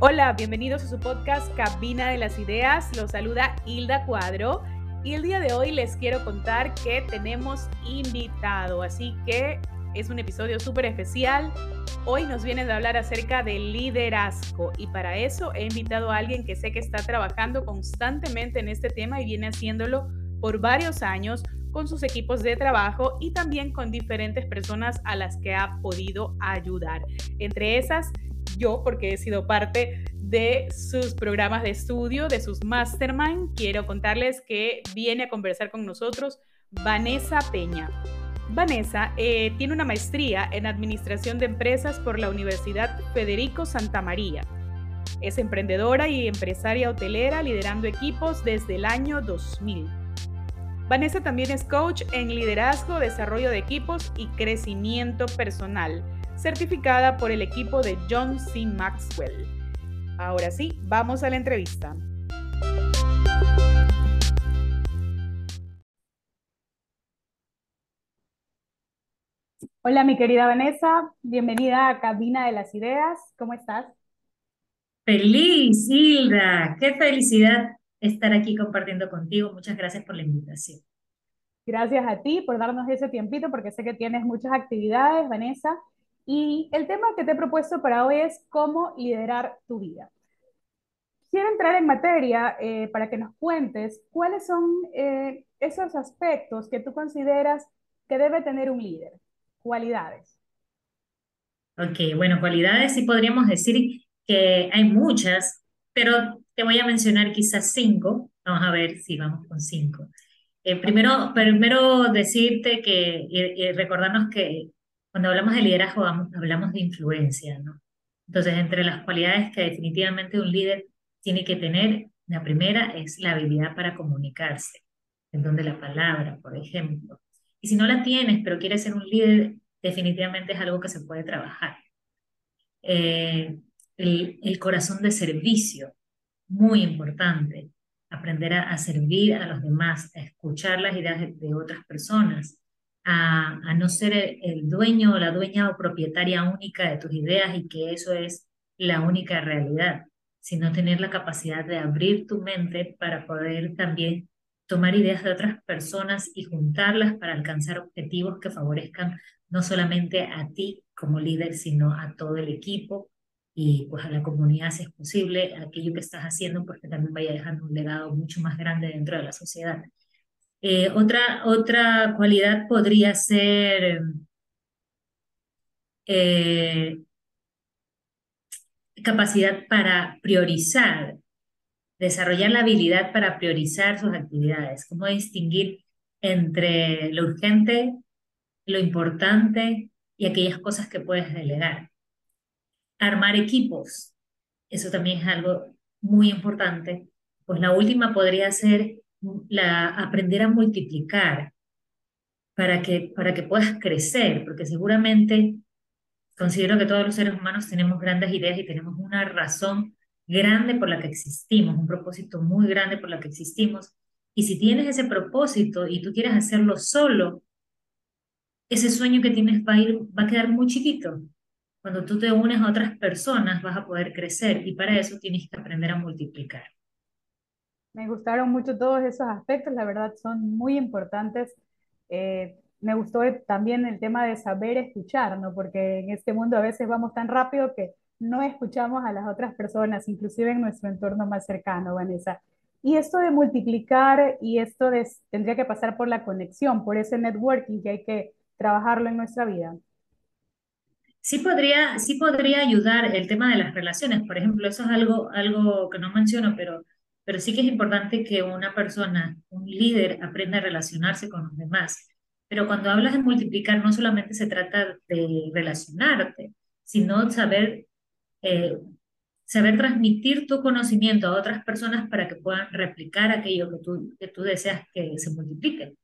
Hola, bienvenidos a su podcast Cabina de las Ideas. Los saluda Hilda Cuadro y el día de hoy les quiero contar que tenemos invitado, así que es un episodio súper especial. Hoy nos vienen a hablar acerca del liderazgo y para eso he invitado a alguien que sé que está trabajando constantemente en este tema y viene haciéndolo por varios años con sus equipos de trabajo y también con diferentes personas a las que ha podido ayudar. Entre esas, yo, porque he sido parte de sus programas de estudio, de sus mastermind, quiero contarles que viene a conversar con nosotros Vanessa Peña. Vanessa eh, tiene una maestría en Administración de Empresas por la Universidad Federico Santa María. Es emprendedora y empresaria hotelera liderando equipos desde el año 2000. Vanessa también es coach en liderazgo, desarrollo de equipos y crecimiento personal, certificada por el equipo de John C. Maxwell. Ahora sí, vamos a la entrevista. Hola, mi querida Vanessa, bienvenida a Cabina de las Ideas. ¿Cómo estás? Feliz, Hilda. Qué felicidad estar aquí compartiendo contigo. Muchas gracias por la invitación. Gracias a ti por darnos ese tiempito, porque sé que tienes muchas actividades, Vanessa. Y el tema que te he propuesto para hoy es cómo liderar tu vida. Quiero entrar en materia eh, para que nos cuentes cuáles son eh, esos aspectos que tú consideras que debe tener un líder, cualidades. Ok, bueno, cualidades sí podríamos decir que hay muchas, pero te voy a mencionar quizás cinco. Vamos a ver si vamos con cinco. Eh, primero, primero decirte que, y, recordarnos que cuando hablamos de liderazgo hablamos de influencia, ¿no? Entonces, entre las cualidades que definitivamente un líder tiene que tener, la primera es la habilidad para comunicarse, en donde la palabra, por ejemplo. Y si no la tienes, pero quieres ser un líder, definitivamente es algo que se puede trabajar. Eh, el, el corazón de servicio, muy importante aprender a, servir a los demás, a escuchar las ideas de, otras personas, a, no ser el, dueño o la dueña o propietaria única de tus ideas y que eso es la única realidad, sino tener la capacidad de abrir tu mente para poder también tomar ideas de otras personas y juntarlas para alcanzar objetivos que favorezcan no solamente a ti como líder, sino a todo el equipo y pues a la comunidad si es posible, aquello que estás haciendo, pues que también vaya dejando un legado mucho más grande dentro de la sociedad. Eh, otra, otra cualidad podría ser eh, capacidad para priorizar, desarrollar la habilidad para priorizar sus actividades, cómo distinguir entre lo urgente, lo importante y aquellas cosas que puedes delegar armar equipos. Eso también es algo muy importante. Pues la última podría ser la, aprender a multiplicar para que, para que puedas crecer, porque seguramente considero que todos los seres humanos tenemos grandes ideas y tenemos una razón grande por la que existimos, un propósito muy grande por la que existimos. Y si tienes ese propósito y tú quieres hacerlo solo, ese sueño que tienes va a, ir, va a quedar muy chiquito cuando tú te unes a otras personas vas a poder crecer y para eso tienes que aprender a multiplicar. Me gustaron mucho todos esos aspectos, la verdad son muy importantes. Eh, me gustó también el tema de saber escuchar, ¿no? Porque en este mundo a veces vamos tan rápido que no escuchamos a las otras personas, inclusive en nuestro entorno más cercano, Vanessa. Y esto de multiplicar y esto de, tendría que pasar por la conexión, por ese networking que hay que trabajarlo en nuestra vida. Sí podría, sí podría ayudar el tema de las relaciones, por ejemplo, eso es algo, algo que no menciono, pero, pero sí que es importante que una persona, un líder, aprenda a relacionarse con los demás. Pero cuando hablas de multiplicar, no solamente se trata de relacionarte, sino saber, eh, saber transmitir tu conocimiento a otras personas para que puedan replicar aquello que tú, que tú deseas que se multiplique.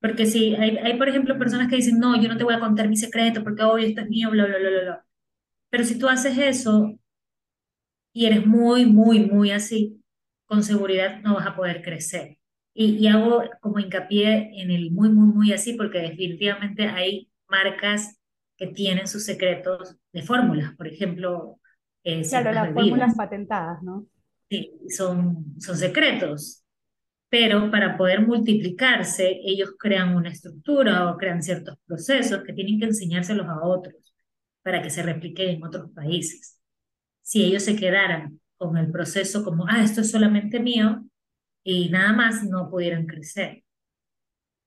Porque si hay, hay, por ejemplo, personas que dicen, no, yo no te voy a contar mi secreto porque hoy esto es mío, bla, bla, bla, bla. Pero si tú haces eso y eres muy, muy, muy así, con seguridad no vas a poder crecer. Y, y hago como hincapié en el muy, muy, muy así, porque definitivamente hay marcas que tienen sus secretos de fórmulas. Por ejemplo, eh, Claro, las fórmulas patentadas, ¿no? Sí, son, son secretos, pero para poder multiplicarse, ellos crean una estructura o crean ciertos procesos que tienen que enseñárselos a otros para que se repliquen en otros países. Si ellos se quedaran con el proceso como, ah, esto es solamente mío y nada más, no pudieran crecer.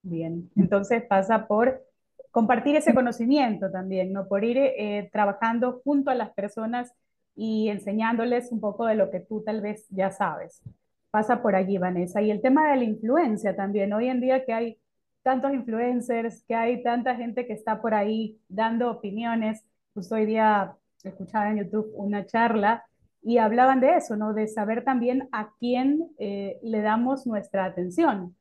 Bien, entonces pasa por compartir ese conocimiento también, ¿no? Por ir eh, trabajando junto a las personas y enseñándoles un poco de lo que tú tal vez ya sabes. Pasa por allí, Vanessa. Y el tema de la influencia también. Hoy en día que hay tantos influencers, que hay tanta gente que está por ahí dando opiniones. Justo hoy día escuchaba en YouTube una charla y hablaban de eso, ¿no? De saber también a quién eh, le damos nuestra atención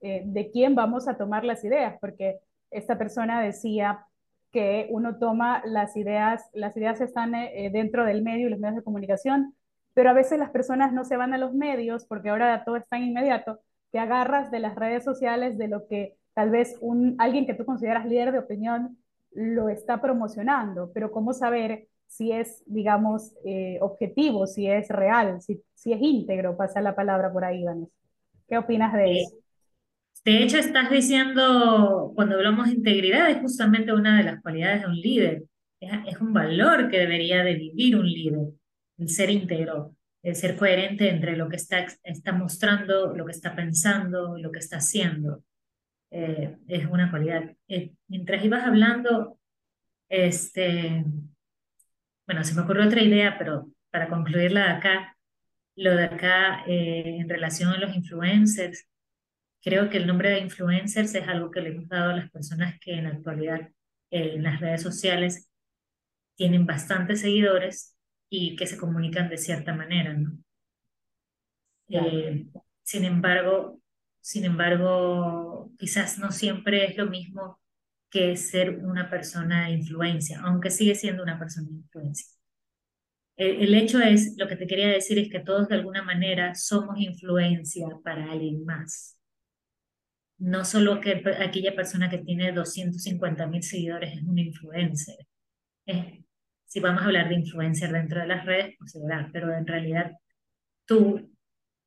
eh, de quién vamos a tomar las ideas, porque esta persona decía que uno toma las ideas, las ideas están eh, dentro del medio y los medios de comunicación, pero a veces las personas no se van a los medios porque ahora todo es tan inmediato que agarras de las redes sociales de lo que tal vez un, alguien que tú consideras líder de opinión lo está promocionando, pero cómo saber si es, digamos, eh, objetivo, si es real, si, si es íntegro, pasa la palabra por ahí, Vanessa. ¿Qué opinas de Eh, eso? de hecho, estás diciendo, cuando hablamos de integridad, es justamente una de las cualidades de un líder. Es, es un valor que debería de vivir un líder, el ser íntegro, el ser coherente entre lo que está, está mostrando, lo que está pensando, lo que está haciendo. Eh, es una cualidad. Eh, mientras ibas hablando, este, bueno, se me ocurrió otra idea, pero para concluirla de acá, lo de acá eh, en relación a los influencers. Creo que el nombre de influencers es algo que le hemos dado a las personas que en la actualidad eh, en las redes sociales tienen bastantes seguidores y que se comunican de cierta manera, ¿no? Eh, sin embargo, sin embargo, quizás no siempre es lo mismo que ser una persona de influencia, aunque sigue siendo una persona de influencia. El, hecho es, lo que te quería decir es que todos de alguna manera somos influencia para alguien más. No solo que aquella persona que tiene 250 mil seguidores es una influencer. Si vamos a hablar de influencer dentro de las redes, pues se verá, pero en realidad tú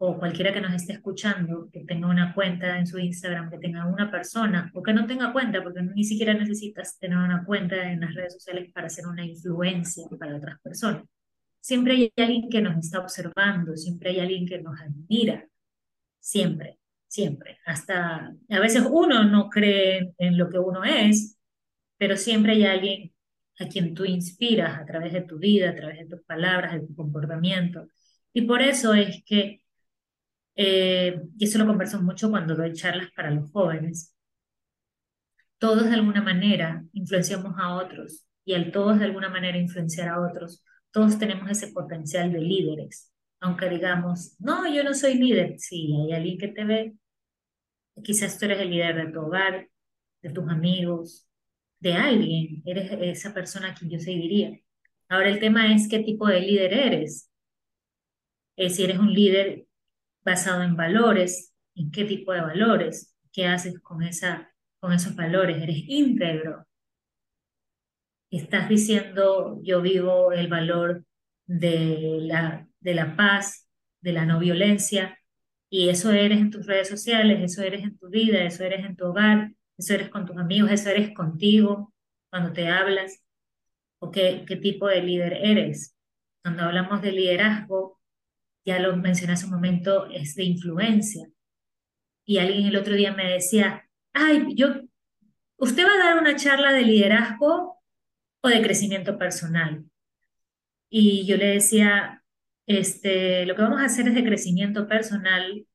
o cualquiera que nos esté escuchando, que tenga una cuenta en su Instagram, que tenga una persona, o que no tenga cuenta, porque ni siquiera necesitas tener una cuenta en las redes sociales para ser una influencia para otras personas. Siempre hay alguien que nos está observando, siempre hay alguien que nos admira, siempre, siempre. Hasta a veces uno no cree en lo que uno es, pero siempre hay alguien a quien tú inspiras a través de tu vida, a través de tus palabras, de tu comportamiento. Y por eso es que, eh, y eso lo converso mucho cuando doy charlas para los jóvenes, todos de alguna manera influenciamos a otros y al todos de alguna manera influenciar a otros, todos tenemos ese potencial de líderes. Aunque digamos, no, yo no soy líder, sí, hay alguien que te ve, quizás tú eres el líder de tu hogar, de tus amigos, de alguien, eres esa persona a quien yo seguiría. Ahora el tema es qué tipo de líder eres. Eh, si eres un líder basado en valores, en qué tipo de valores, qué haces con esa, con esos valores, eres íntegro. Estás diciendo, yo vivo el valor de la, de la paz, de la no violencia, y eso eres en tus redes sociales, eso eres en tu vida, eso eres en tu hogar, eso eres con tus amigos, eso eres contigo cuando te hablas, o qué, qué tipo de líder eres. Cuando hablamos de liderazgo, ya lo mencioné hace un momento, es de influencia. Y alguien el otro día me decía, ay, yo, ¿usted va a dar una charla de liderazgo o de crecimiento personal? Y yo le decía, este, lo que vamos a hacer es de crecimiento personal,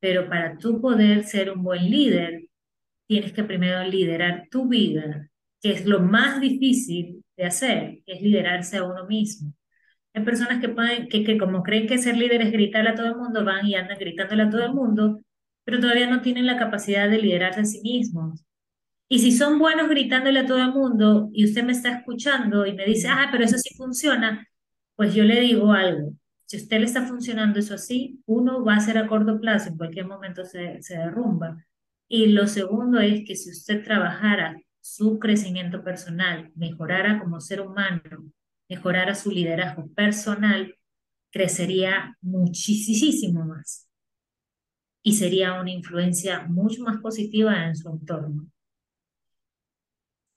pero para tú poder ser un buen líder, tienes que primero liderar tu vida, que es lo más difícil de hacer, que es liderarse a uno mismo. Hay personas que, pueden, que, que como creen que ser líder es gritarle a todo el mundo, van y andan gritándole a todo el mundo, pero todavía no tienen la capacidad de liderarse a sí mismos. Y si son buenos gritándole a todo el mundo y usted me está escuchando y me dice, ah, pero eso sí funciona, pues yo le digo algo. Si usted le está funcionando eso así, uno va a ser a corto plazo, en cualquier momento se, se derrumba. Y lo segundo es que si usted trabajara su crecimiento personal, mejorara como ser humano, mejorara su liderazgo personal, crecería muchísimo más y sería una influencia mucho más positiva en su entorno.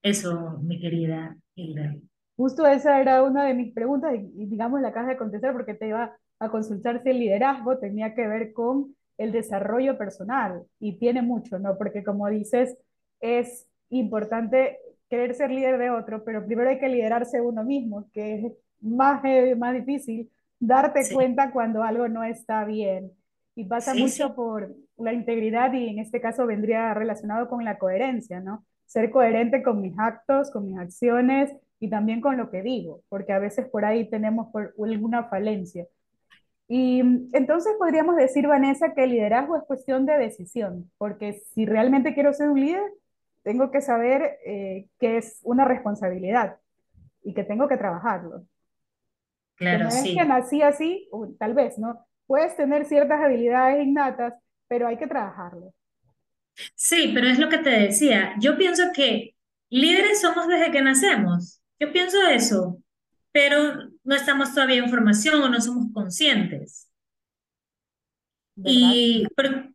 Eso, mi querida Hilda. Justo esa era una de mis preguntas y, digamos la caja de contestar porque te iba a consultar si el liderazgo tenía que ver con el desarrollo personal y tiene mucho, ¿no? Porque como dices, es importante querer ser líder de otro, pero primero hay que liderarse uno mismo, que es más, más difícil darte cuenta cuando algo no está bien. Y pasa mucho por la integridad y en este caso vendría relacionado con la coherencia, ¿no? Ser coherente con mis actos, con mis acciones y también con lo que digo, porque a veces por ahí tenemos por alguna falencia. Y entonces podríamos decir, Vanessa, que el liderazgo es cuestión de decisión, porque si realmente quiero ser un líder, tengo que saber eh, que es una responsabilidad y que tengo que trabajarlo. Claro, no sí. es que nací así, tal vez, ¿no? Puedes tener ciertas habilidades innatas, pero hay que trabajarlo. Sí, pero es lo que te decía. Yo pienso que líderes somos desde que nacemos. Yo pienso eso, pero no estamos todavía en formación o no somos conscientes. Y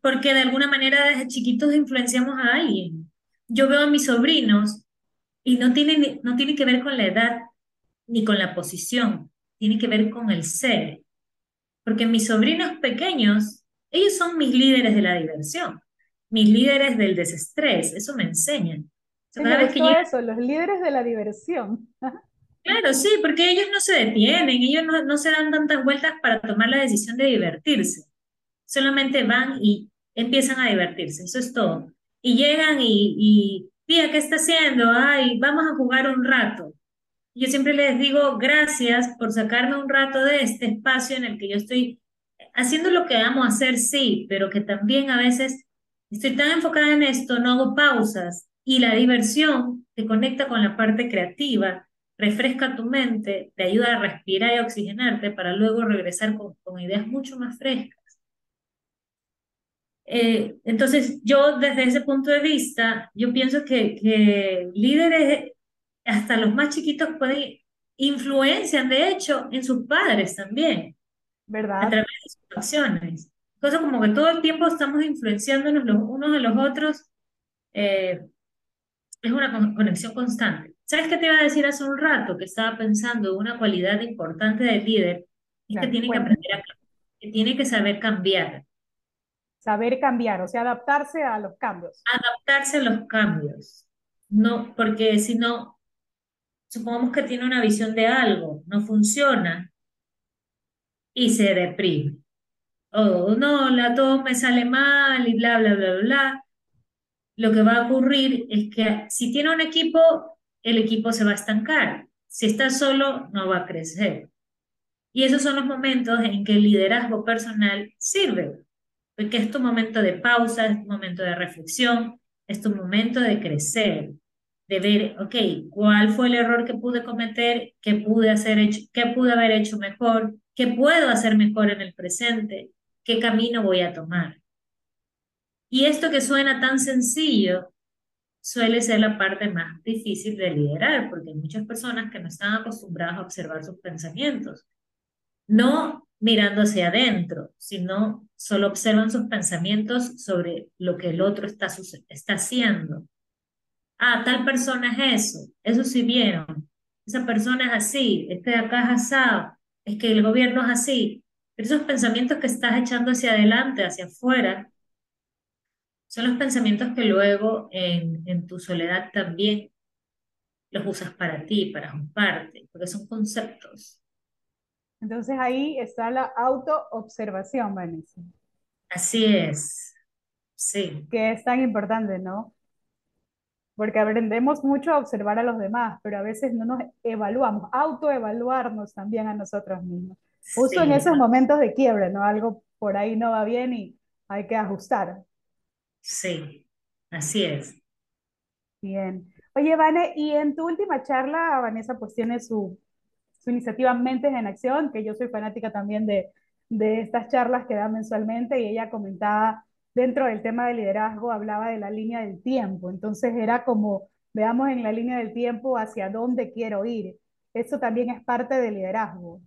porque de alguna manera desde chiquitos influenciamos a alguien. Yo veo a mis sobrinos y no tiene, no tiene que ver con la edad ni con la posición, tiene que ver con el ser. Porque mis sobrinos pequeños, ellos son mis líderes de la diversión, mis líderes del desestrés, eso me enseñan. Cada vez que eso, los líderes de la diversión. Claro, sí, porque ellos no se detienen, ellos no, no se dan tantas vueltas para tomar la decisión de divertirse. Solamente van y empiezan a divertirse, eso es todo. Y llegan y, y ¿qué está haciendo? Ay, vamos a jugar un rato. Yo siempre les digo gracias por sacarme un rato de este espacio en el que yo estoy haciendo lo que amo hacer, sí, pero que también a veces estoy tan enfocada en esto, no hago pausas. Y la diversión te conecta con la parte creativa, refresca tu mente, te ayuda a respirar y oxigenarte para luego regresar con, con ideas mucho más frescas. Eh, entonces, yo desde ese punto de vista, yo pienso que, que líderes, hasta los más chiquitos, pueden influencian, de hecho, en sus padres también. ¿Verdad? A través de sus acciones. Cosa como que todo el tiempo estamos influenciándonos los unos de los otros. Eh, es una conexión constante. ¿Sabes qué te iba a decir hace un rato? Que estaba pensando una cualidad importante del líder es que tiene que aprender a que tiene que saber cambiar. Saber cambiar, o sea, adaptarse a los cambios. Adaptarse a los cambios. No, porque si no, supongamos que tiene una visión de algo, no funciona y se deprime. O no, la, todo me sale mal y bla, bla, bla, bla. Lo que va a ocurrir es que si tiene un equipo, el equipo se va a estancar. Si está solo, no va a crecer. Y esos son los momentos en que el liderazgo personal sirve, porque es tu momento de pausa, es tu momento de reflexión, es tu momento de crecer, de ver, ok, cuál fue el error que pude cometer, qué pude, hacer qué pude haber hecho mejor, qué puedo hacer mejor en el presente, qué camino voy a tomar. Y esto que suena tan sencillo suele ser la parte más difícil de liderar, porque hay muchas personas que no están acostumbradas a observar sus pensamientos. No mirando hacia adentro, sino solo observan sus pensamientos sobre lo que el otro está, está haciendo. Ah, tal persona es eso, eso sí vieron. Esa persona es así, este de acá es asado, es que el gobierno es así. Pero esos pensamientos que estás echando hacia adelante, hacia afuera, son los pensamientos que luego en, en tu soledad también los usas para ti, para juntarte, porque son conceptos. Entonces ahí está la autoobservación, Vanessa. Así es, sí. Que es tan importante, ¿no? Porque aprendemos mucho a observar a los demás, pero a veces no nos evaluamos, autoevaluarnos también a nosotros mismos. Justo en esos momentos de quiebre, ¿no? Algo por ahí no va bien y hay que ajustar. Sí, así es. Bien. Oye, Vane, y en tu última charla, Vanessa pues tiene su, su iniciativa Mentes en Acción, que yo soy fanática también de, de estas charlas que da mensualmente, y ella comentaba dentro del tema de liderazgo, hablaba de la línea del tiempo. Entonces era como, veamos en la línea del tiempo hacia dónde quiero ir. eso también es parte del liderazgo.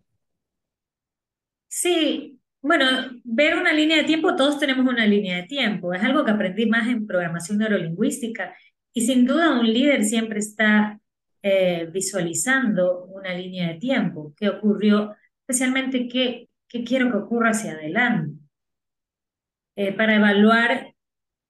Sí, bueno, ver una línea de tiempo, todos tenemos una línea de tiempo. Es algo que aprendí más en programación neurolingüística. Y sin duda un líder siempre está eh, visualizando una línea de tiempo. ¿Qué ocurrió? Especialmente qué, qué quiero que ocurra hacia adelante. Eh, para evaluar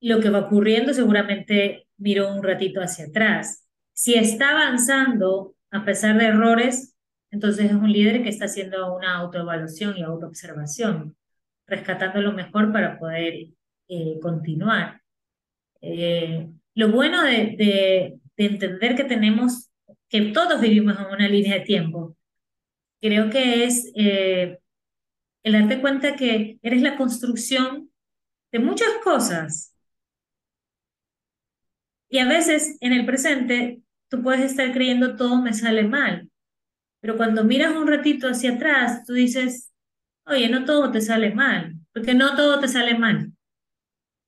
lo que va ocurriendo, seguramente miro un ratito hacia atrás. Si está avanzando a pesar de errores, entonces es un líder que está haciendo una autoevaluación y autoobservación, rescatando lo mejor para poder eh, continuar. Lo bueno de, de, entender que tenemos, que todos vivimos en una línea de tiempo, creo que es eh, el darte cuenta que eres la construcción de muchas cosas. Y a veces en el presente tú puedes estar creyendo todo me sale mal. Pero cuando miras un ratito hacia atrás, tú dices, oye, no todo te sale mal, porque no todo te sale mal.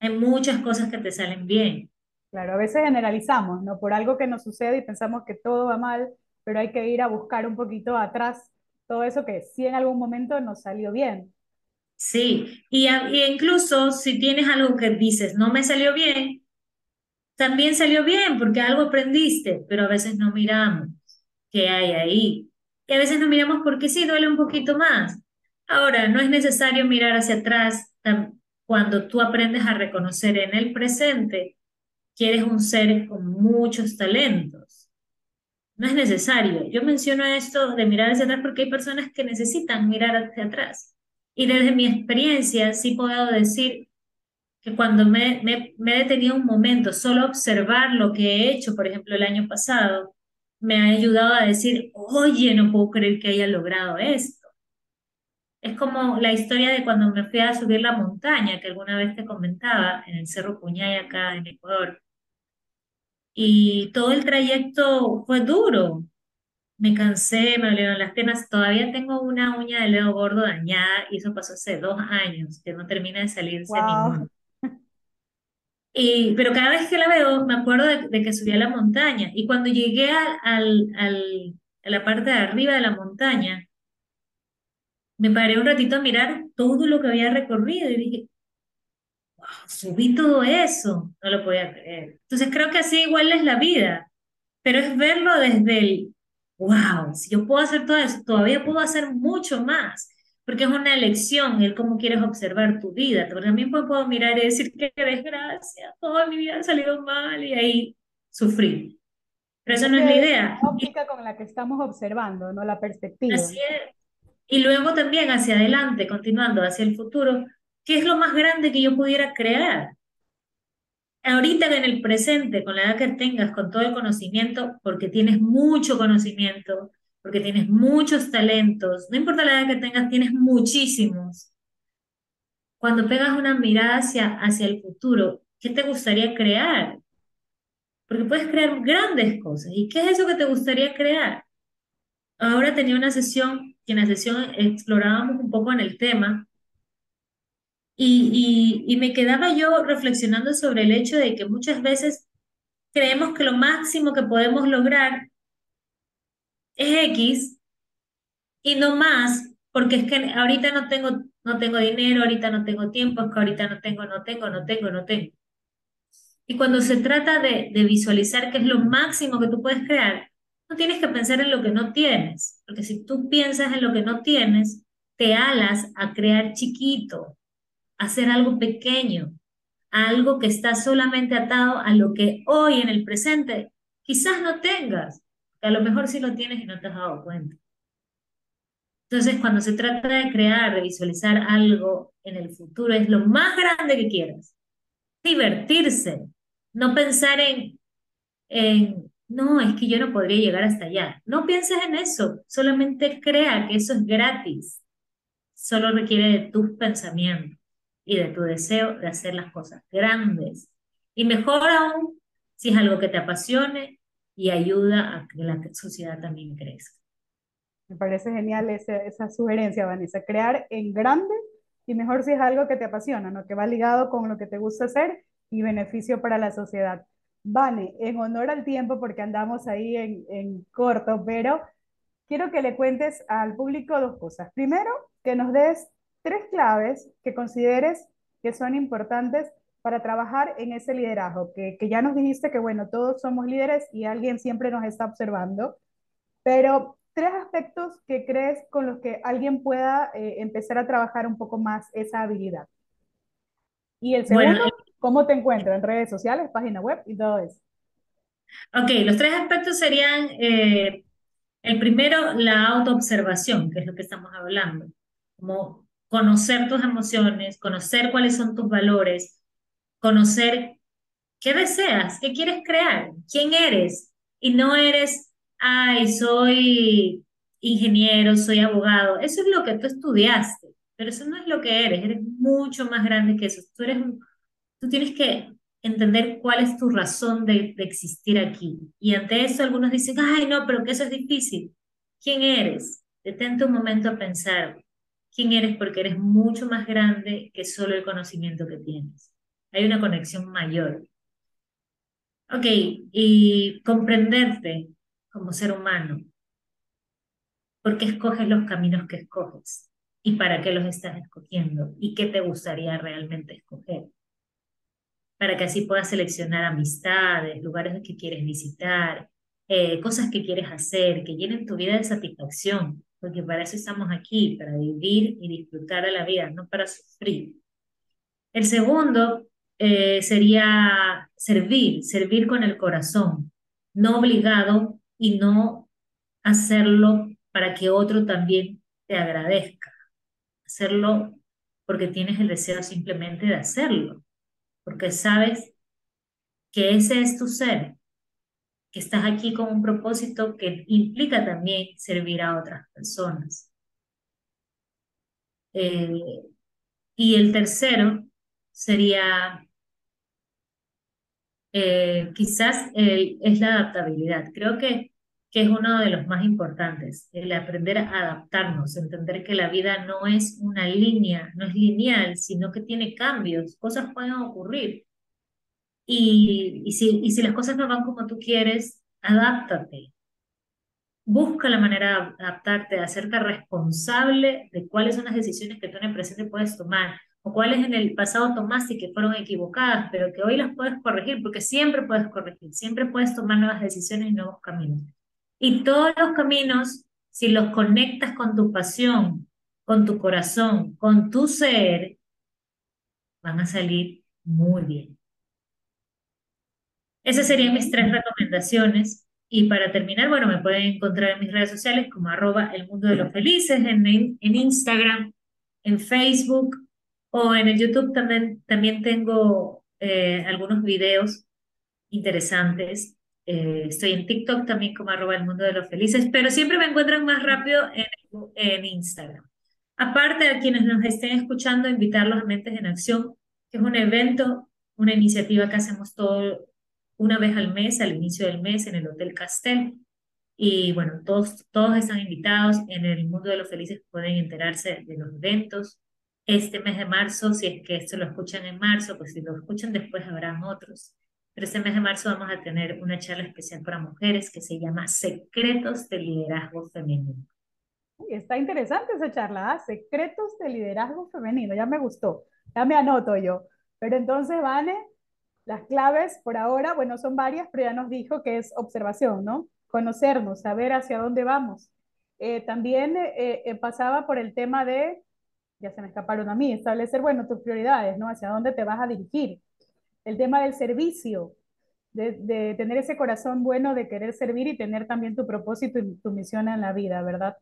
Hay muchas cosas que te salen bien. Claro, a veces generalizamos, ¿no? Por algo que nos sucede y pensamos que todo va mal, pero hay que ir a buscar un poquito atrás todo eso que sí en algún momento nos salió bien. Sí, y, y incluso si tienes algo que dices, no me salió bien, también salió bien porque algo aprendiste, pero a veces no miramos qué hay ahí. Y a veces no miramos porque sí duele un poquito más. Ahora, no es necesario mirar hacia atrás cuando tú aprendes a reconocer en el presente que eres un ser con muchos talentos. No es necesario. Yo menciono esto de mirar hacia atrás porque hay personas que necesitan mirar hacia atrás. Y desde mi experiencia sí puedo decir que cuando me, me, me, he detenido un momento, solo observar lo que he hecho, por ejemplo, el año pasado, me ha ayudado a decir, oye, no puedo creer que haya logrado esto. Es como la historia de cuando me fui a subir la montaña, que alguna vez te comentaba, en el Cerro Puñay, acá en Ecuador. Y todo el trayecto fue duro. Me cansé, me dolieron las piernas. Todavía tengo una uña del dedo gordo dañada y eso pasó hace dos años, que no termina de salirse wow. Y, pero cada vez que la veo, me acuerdo de, que subí a la montaña. Y cuando llegué al, al, a la parte de arriba de la montaña, me paré un ratito a mirar todo lo que había recorrido y dije, subí todo eso. No lo podía creer. Entonces creo que así igual es la vida, pero es verlo desde el, wow, si yo puedo hacer todo eso, todavía puedo hacer mucho más porque es una elección el cómo quieres observar tu vida. Pero también puedo mirar y decir qué desgracia, toda mi vida ha salido mal y ahí sufrir. Pero eso no es la idea. La óptica con la que estamos observando, no la perspectiva. Así es. Y luego también hacia adelante, continuando hacia el futuro, ¿qué es lo más grande que yo pudiera crear? Ahorita en el presente, con la edad que tengas, con todo el conocimiento, porque tienes mucho conocimiento, porque tienes muchos talentos, no importa la edad que tengas, tienes muchísimos. Cuando pegas una mirada hacia, hacia el futuro, ¿qué te gustaría crear? Porque puedes crear grandes cosas. ¿Y qué es eso que te gustaría crear? Ahora tenía una sesión, y en la sesión explorábamos un poco en el tema, y, y, me quedaba yo reflexionando sobre el hecho de que muchas veces creemos que lo máximo que podemos lograr es X y no más, porque es que ahorita no tengo, no tengo dinero, ahorita no tengo tiempo, es que ahorita no tengo, no tengo, no tengo, no tengo. Y cuando se trata de, de visualizar qué es lo máximo que tú puedes crear, no tienes que pensar en lo que no tienes, porque si tú piensas en lo que no tienes, te alas a crear chiquito, hacer algo pequeño, algo que está solamente atado a lo que hoy en el presente quizás no tengas a lo mejor sí lo tienes y no te has dado cuenta. Entonces, cuando se trata de crear, de visualizar algo en el futuro, es lo más grande que quieras. Divertirse, no pensar en, en, no, es que yo no podría llegar hasta allá. No pienses en eso, solamente crea que eso es gratis. Solo requiere de tus pensamientos y de tu deseo de hacer las cosas grandes. Y mejor aún, si es algo que te apasione, y ayuda a que la sociedad también crezca. Me parece genial esa, esa sugerencia, Vanessa, crear en grande y mejor si es algo que te apasiona, ¿no? que va ligado con lo que te gusta hacer y beneficio para la sociedad. Vane, en honor al tiempo, porque andamos ahí en, en corto, pero quiero que le cuentes al público dos cosas. Primero, que nos des tres claves que consideres que son importantes para trabajar en ese liderazgo, que, que ya nos dijiste que, bueno, todos somos líderes y alguien siempre nos está observando, pero tres aspectos que crees con los que alguien pueda eh, empezar a trabajar un poco más esa habilidad. Y el segundo, Bueno, ¿cómo te encuentro en redes sociales, página web y todo eso? ok, los tres aspectos serían, eh, el primero, la autoobservación, que es lo que estamos hablando, como conocer tus emociones, conocer cuáles son tus valores, conocer qué deseas, qué quieres crear, quién eres, y no eres, ay, soy ingeniero, soy abogado, eso es lo que tú estudiaste, pero eso no es lo que eres, eres mucho más grande que eso, tú eres Tú tienes que entender cuál es tu razón de, de existir aquí. Y ante eso algunos dicen, ay, no, pero que eso es difícil. ¿Quién eres? Detente un momento a pensar quién eres porque eres mucho más grande que solo el conocimiento que tienes. Hay una conexión mayor. Ok, y comprenderte como ser humano. ¿Por qué escoges los caminos que escoges? ¿Y para qué los estás escogiendo? ¿Y qué te gustaría realmente escoger? para que así puedas seleccionar amistades, lugares que quieres visitar, eh, cosas que quieres hacer, que llenen tu vida de satisfacción, porque para eso estamos aquí, para vivir y disfrutar de la vida, no para sufrir. El segundo eh, sería servir, servir con el corazón, no obligado y no hacerlo para que otro también te agradezca, hacerlo porque tienes el deseo simplemente de hacerlo porque sabes que ese es tu ser, que estás aquí con un propósito que implica también servir a otras personas. Eh, y el tercero sería eh, quizás es la adaptabilidad. Creo que, que es uno de los más importantes, el aprender a adaptarnos, entender que la vida no es una línea, no es lineal, sino que tiene cambios, cosas pueden ocurrir. Y, y, si, y si las cosas no van como tú quieres, adáptate. Busca la manera de adaptarte, de hacerte responsable de cuáles son las decisiones que tú en el presente puedes tomar o cuáles en el pasado tomaste y que fueron equivocadas, pero que hoy las puedes corregir, porque siempre puedes corregir, siempre puedes tomar nuevas decisiones y nuevos caminos. Y todos los caminos, si los conectas con tu pasión, con tu corazón, con tu ser, van a salir muy bien. Esas serían mis tres recomendaciones. Y para terminar, bueno, me pueden encontrar en mis redes sociales como arroba el mundo de los felices, en, en Instagram, en Facebook o en el YouTube también, también tengo eh, algunos videos interesantes. Eh, estoy en TikTok también como arroba el mundo de los felices, pero siempre me encuentran más rápido en, en Instagram. Aparte de quienes nos estén escuchando, invitarlos a Mentes en Acción, que es un evento, una iniciativa que hacemos todo, una vez al mes, al inicio del mes, en el Hotel Castel. Y bueno, todos, todos están invitados. En el Mundo de los Felices pueden enterarse de los eventos. Este mes de marzo, si es que esto lo escuchan en marzo, pues si lo escuchan después habrán otros. Pero este mes de marzo vamos a tener una charla especial para mujeres que se llama Secretos de Liderazgo Femenino. Está interesante esa charla, ¿ah? Secretos de Liderazgo Femenino, ya me gustó, ya me anoto yo. Pero entonces, Vane, las claves por ahora, bueno, son varias, pero ya nos dijo que es observación, ¿no? Conocernos, saber hacia dónde vamos. Eh, también eh, eh, pasaba por el tema de, ya se me escaparon a mí, establecer, bueno, tus prioridades, ¿no? Hacia dónde te vas a dirigir. El tema del servicio, de, de tener ese corazón bueno de querer servir y tener también tu propósito y tu misión en la vida, ¿verdad?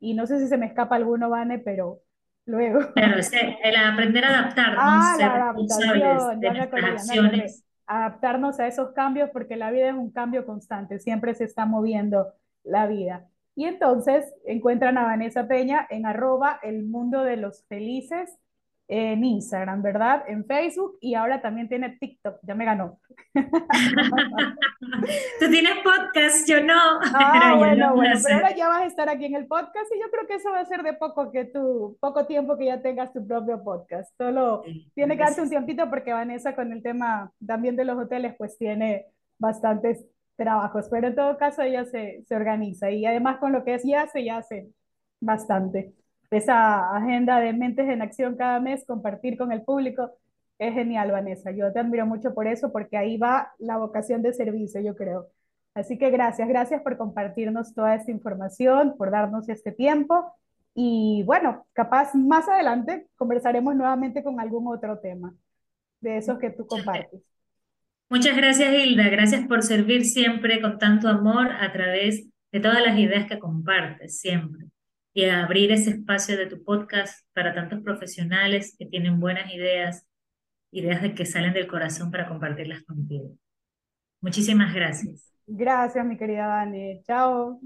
Y no sé si se me escapa alguno, Vane, pero luego. Es el aprender a adaptarnos, Ah, ser responsables de nuestras acordé. acciones. Adaptarnos a esos cambios porque la vida es un cambio constante, siempre se está moviendo la vida. Y entonces encuentran a Vanessa Peña en arroba el mundo de los felices en Instagram, ¿verdad? En Facebook y ahora también tiene TikTok, ya me ganó. Tú tienes podcast, yo no, Ah, pero bueno, a bueno, pero ahora ya vas a estar aquí en el podcast y yo creo que eso va a ser de poco que tú, poco tiempo que ya tengas tu propio podcast. Solo Sí, tiene que darse un tiempito porque Vanessa con el tema también de los hoteles pues tiene bastantes trabajos, pero en todo caso ella se, se organiza y además con lo que ella hace, ya hace bastante. Esa agenda de mentes en acción cada mes, compartir con el público, es genial, Vanessa. Yo te admiro mucho por eso, porque ahí va la vocación de servicio, yo creo. Así que gracias, gracias por compartirnos toda esta información, por darnos este tiempo. Y bueno, capaz más adelante conversaremos nuevamente con algún otro tema de esos que tú compartes. Muchas gracias, Hilda. Gracias por servir siempre con tanto amor a través de todas las ideas que compartes siempre y a abrir ese espacio de tu podcast para tantos profesionales que tienen buenas ideas, ideas de que salen del corazón para compartirlas contigo. Muchísimas gracias. Gracias, mi querida Dani. Chao.